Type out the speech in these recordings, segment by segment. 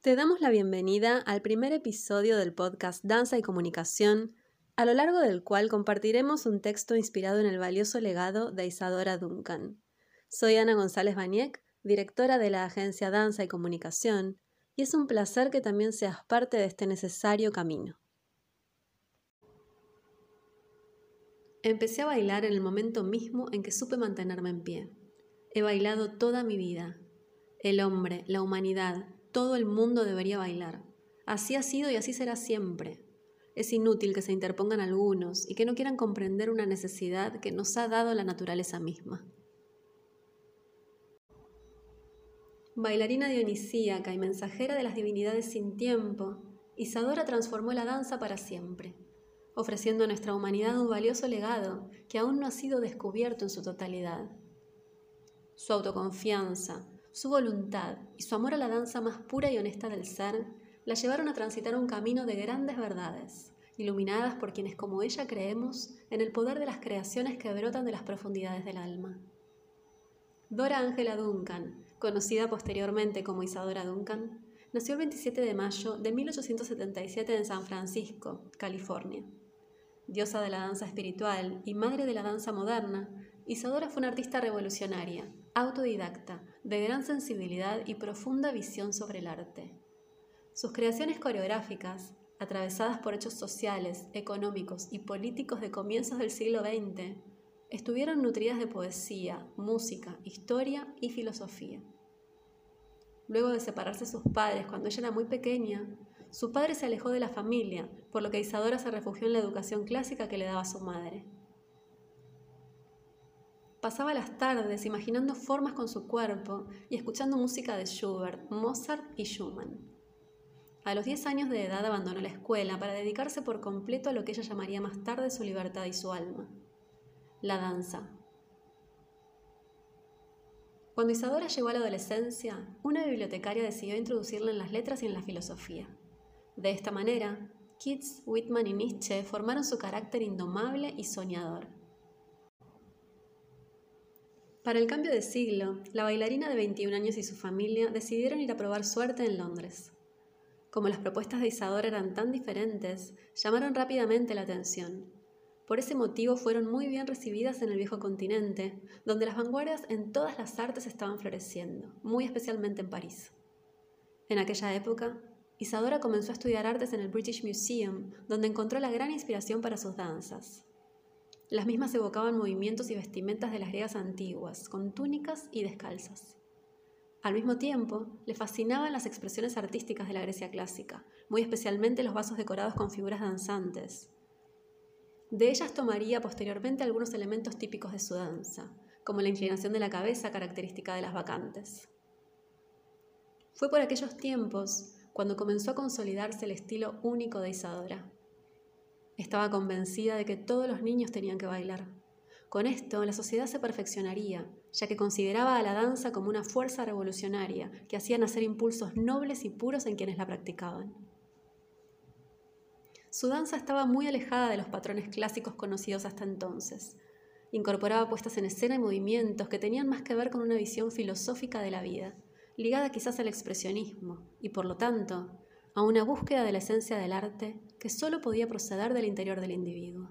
Te damos la bienvenida al primer episodio del podcast Danza y Comunicación, a lo largo del cual compartiremos un texto inspirado en el valioso legado de Isadora Duncan. Soy Ana González Baniek, directora de la agencia Danza y Comunicación, y es un placer que también seas parte de este necesario camino. Empecé a bailar en el momento mismo en que supe mantenerme en pie. He bailado toda mi vida. El hombre, la humanidad, todo el mundo debería bailar. Así ha sido y así será siempre. Es inútil que se interpongan algunos y que no quieran comprender una necesidad que nos ha dado la naturaleza misma. Bailarina dionisíaca y mensajera de las divinidades sin tiempo, Isadora transformó la danza para siempre, ofreciendo a nuestra humanidad un valioso legado que aún no ha sido descubierto en su totalidad. Su autoconfianza, su voluntad y su amor a la danza más pura y honesta del ser la llevaron a transitar un camino de grandes verdades, iluminadas por quienes como ella creemos en el poder de las creaciones que brotan de las profundidades del alma. Dora Ángela Duncan, conocida posteriormente como Isadora Duncan, nació el 27 de mayo de 1877 en San Francisco, California. Diosa de la danza espiritual y madre de la danza moderna, Isadora fue una artista revolucionaria, autodidacta, de gran sensibilidad y profunda visión sobre el arte. Sus creaciones coreográficas, atravesadas por hechos sociales, económicos y políticos de comienzos del siglo XX, estuvieron nutridas de poesía, música, historia y filosofía. Luego de separarse sus padres cuando ella era muy pequeña, su padre se alejó de la familia, por lo que Isadora se refugió en la educación clásica que le daba su madre. Pasaba las tardes imaginando formas con su cuerpo y escuchando música de Schubert, Mozart y Schumann. A los 10 años de edad abandonó la escuela para dedicarse por completo a lo que ella llamaría más tarde su libertad y su alma, la danza. Cuando Isadora llegó a la adolescencia, una bibliotecaria decidió introducirla en las letras y en la filosofía. De esta manera, Keats, Whitman y Nietzsche formaron su carácter indomable y soñador. Para el cambio de siglo, la bailarina de 21 años y su familia decidieron ir a probar suerte en Londres. Como las propuestas de Isadora eran tan diferentes, llamaron rápidamente la atención. Por ese motivo fueron muy bien recibidas en el viejo continente, donde las vanguardias en todas las artes estaban floreciendo, muy especialmente en París. En aquella época, Isadora comenzó a estudiar artes en el British Museum, donde encontró la gran inspiración para sus danzas. Las mismas evocaban movimientos y vestimentas de las griegas antiguas, con túnicas y descalzas. Al mismo tiempo, le fascinaban las expresiones artísticas de la Grecia clásica, muy especialmente los vasos decorados con figuras danzantes. De ellas tomaría posteriormente algunos elementos típicos de su danza, como la inclinación de la cabeza característica de las vacantes. Fue por aquellos tiempos cuando comenzó a consolidarse el estilo único de Isadora. Estaba convencida de que todos los niños tenían que bailar. Con esto, la sociedad se perfeccionaría, ya que consideraba a la danza como una fuerza revolucionaria que hacía nacer impulsos nobles y puros en quienes la practicaban. Su danza estaba muy alejada de los patrones clásicos conocidos hasta entonces. Incorporaba puestas en escena y movimientos que tenían más que ver con una visión filosófica de la vida, ligada quizás al expresionismo, y por lo tanto a una búsqueda de la esencia del arte que solo podía proceder del interior del individuo.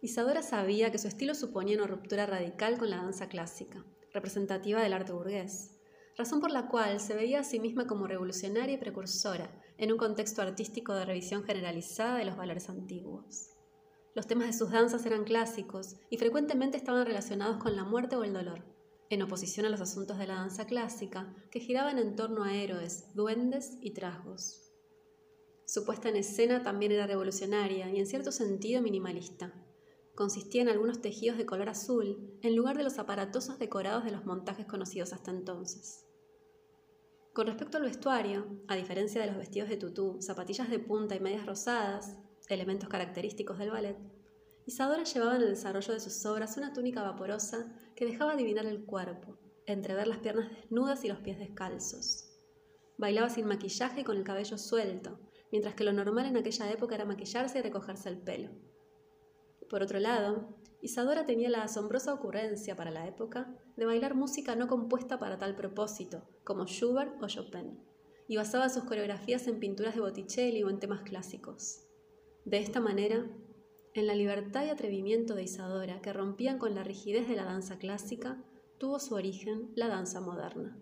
Isadora sabía que su estilo suponía una ruptura radical con la danza clásica, representativa del arte burgués, razón por la cual se veía a sí misma como revolucionaria y precursora en un contexto artístico de revisión generalizada de los valores antiguos. Los temas de sus danzas eran clásicos y frecuentemente estaban relacionados con la muerte o el dolor, en oposición a los asuntos de la danza clásica, que giraban en torno a héroes, duendes y trasgos. Su puesta en escena también era revolucionaria y en cierto sentido minimalista. Consistía en algunos tejidos de color azul en lugar de los aparatosos decorados de los montajes conocidos hasta entonces. Con respecto al vestuario, a diferencia de los vestidos de tutú, zapatillas de punta y medias rosadas, elementos característicos del ballet, Isadora llevaba en el desarrollo de sus obras una túnica vaporosa que dejaba adivinar el cuerpo, entrever las piernas desnudas y los pies descalzos. Bailaba sin maquillaje y con el cabello suelto, mientras que lo normal en aquella época era maquillarse y recogerse el pelo. Por otro lado, Isadora tenía la asombrosa ocurrencia para la época de bailar música no compuesta para tal propósito, como Schubert o Chopin, y basaba sus coreografías en pinturas de Botticelli o en temas clásicos. De esta manera, en la libertad y atrevimiento de Isadora, que rompían con la rigidez de la danza clásica, tuvo su origen la danza moderna.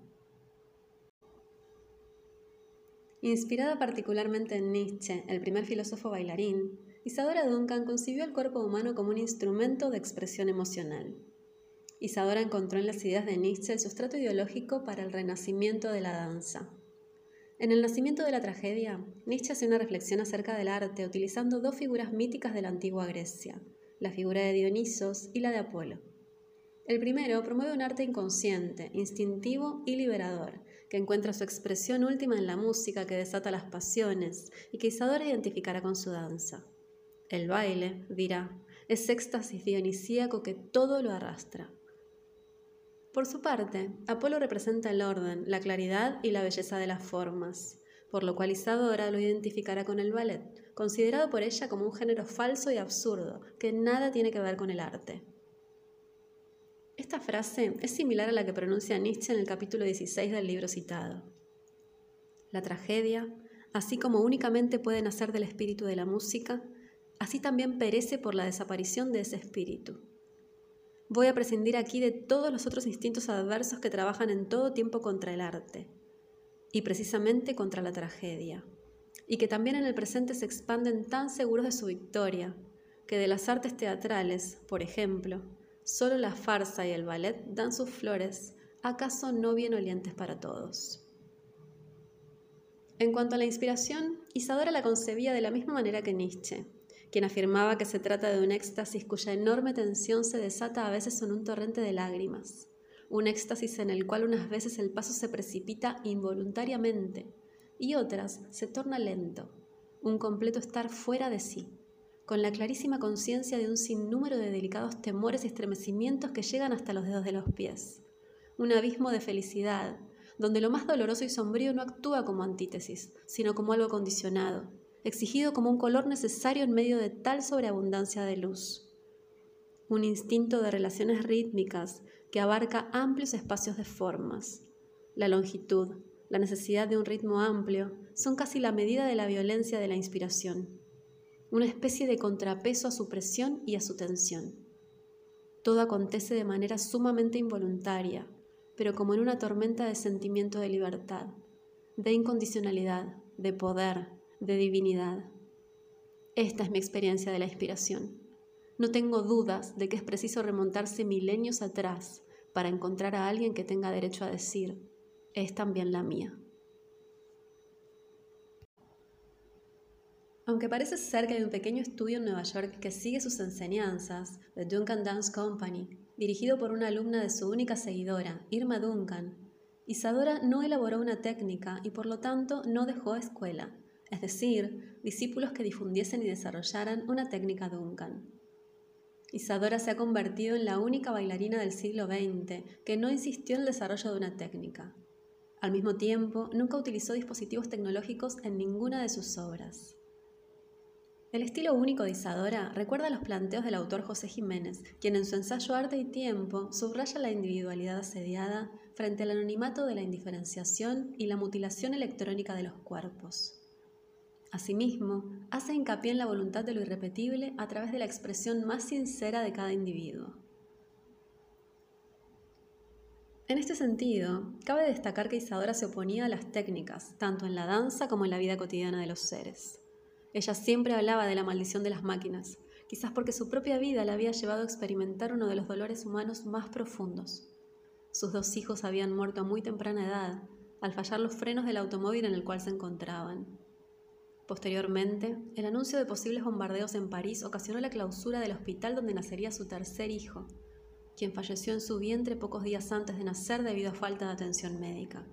Inspirada particularmente en Nietzsche, el primer filósofo bailarín, Isadora Duncan concibió el cuerpo humano como un instrumento de expresión emocional. Isadora encontró en las ideas de Nietzsche el sustrato ideológico para el renacimiento de la danza. En el nacimiento de la tragedia, Nietzsche hace una reflexión acerca del arte utilizando dos figuras míticas de la antigua Grecia, la figura de Dionisos y la de Apolo. El primero promueve un arte inconsciente, instintivo y liberador, que encuentra su expresión última en la música que desata las pasiones y que Isadora identificará con su danza. El baile, dirá, es éxtasis dionisíaco que todo lo arrastra. Por su parte, Apolo representa el orden, la claridad y la belleza de las formas, por lo cual Isadora lo identificará con el ballet, considerado por ella como un género falso y absurdo, que nada tiene que ver con el arte. Esta frase es similar a la que pronuncia Nietzsche en el capítulo 16 del libro citado. La tragedia, así como únicamente puede nacer del espíritu de la música, así también perece por la desaparición de ese espíritu. Voy a prescindir aquí de todos los otros instintos adversos que trabajan en todo tiempo contra el arte, y precisamente contra la tragedia, y que también en el presente se expanden tan seguros de su victoria, que de las artes teatrales, por ejemplo, solo la farsa y el ballet dan sus flores, acaso no bien olientes para todos. En cuanto a la inspiración, Isadora la concebía de la misma manera que Nietzsche, quien afirmaba que se trata de un éxtasis cuya enorme tensión se desata a veces en un torrente de lágrimas, un éxtasis en el cual unas veces el paso se precipita involuntariamente y otras se torna lento, un completo estar fuera de sí, con la clarísima conciencia de un sinnúmero de delicados temores y estremecimientos que llegan hasta los dedos de los pies, un abismo de felicidad, donde lo más doloroso y sombrío no actúa como antítesis, sino como algo condicionado, exigido como un color necesario en medio de tal sobreabundancia de luz. Un instinto de relaciones rítmicas que abarca amplios espacios de formas. La longitud, la necesidad de un ritmo amplio, son casi la medida de la violencia de la inspiración, una especie de contrapeso a su presión y a su tensión. Todo acontece de manera sumamente involuntaria, pero como en una tormenta de sentimiento de libertad, de incondicionalidad, de poder, de divinidad. Esta es mi experiencia de la inspiración. No tengo dudas de que es preciso remontarse milenios atrás para encontrar a alguien que tenga derecho a decir, es también la mía. Aunque parece ser que hay un pequeño estudio en Nueva York que sigue sus enseñanzas, The Duncan Dance Company, dirigido por una alumna de su única seguidora, Irma Duncan, Isadora no elaboró una técnica y por lo tanto no dejó escuela, es decir, discípulos que difundiesen y desarrollaran una técnica Duncan. Isadora se ha convertido en la única bailarina del siglo XX que no insistió en el desarrollo de una técnica. Al mismo tiempo, nunca utilizó dispositivos tecnológicos en ninguna de sus obras. El estilo único de Isadora recuerda los planteos del autor José Jiménez, quien en su ensayo Arte y Tiempo subraya la individualidad asediada frente al anonimato de la indiferenciación y la mutilación electrónica de los cuerpos. Asimismo, hace hincapié en la voluntad de lo irrepetible a través de la expresión más sincera de cada individuo. En este sentido, cabe destacar que Isadora se oponía a las técnicas, tanto en la danza como en la vida cotidiana de los seres. Ella siempre hablaba de la maldición de las máquinas, quizás porque su propia vida la había llevado a experimentar uno de los dolores humanos más profundos. Sus dos hijos habían muerto a muy temprana edad, al fallar los frenos del automóvil en el cual se encontraban. Posteriormente, el anuncio de posibles bombardeos en París ocasionó la clausura del hospital donde nacería su tercer hijo, quien falleció en su vientre pocos días antes de nacer debido a falta de atención médica.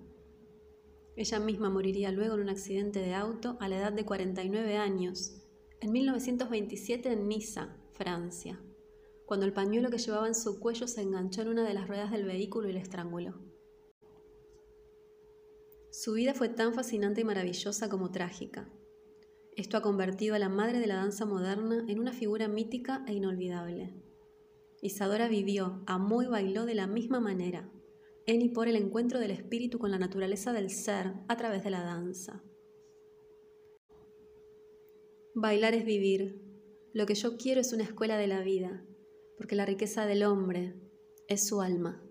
Ella misma moriría luego en un accidente de auto a la edad de 49 años, en 1927 en Niza, Francia, cuando el pañuelo que llevaba en su cuello se enganchó en una de las ruedas del vehículo y le estranguló. Su vida fue tan fascinante y maravillosa como trágica. Esto ha convertido a la madre de la danza moderna en una figura mítica e inolvidable. Isadora vivió, amó y bailó de la misma manera, en y por el encuentro del espíritu con la naturaleza del ser a través de la danza. Bailar es vivir. Lo que yo quiero es una escuela de la vida, porque la riqueza del hombre es su alma.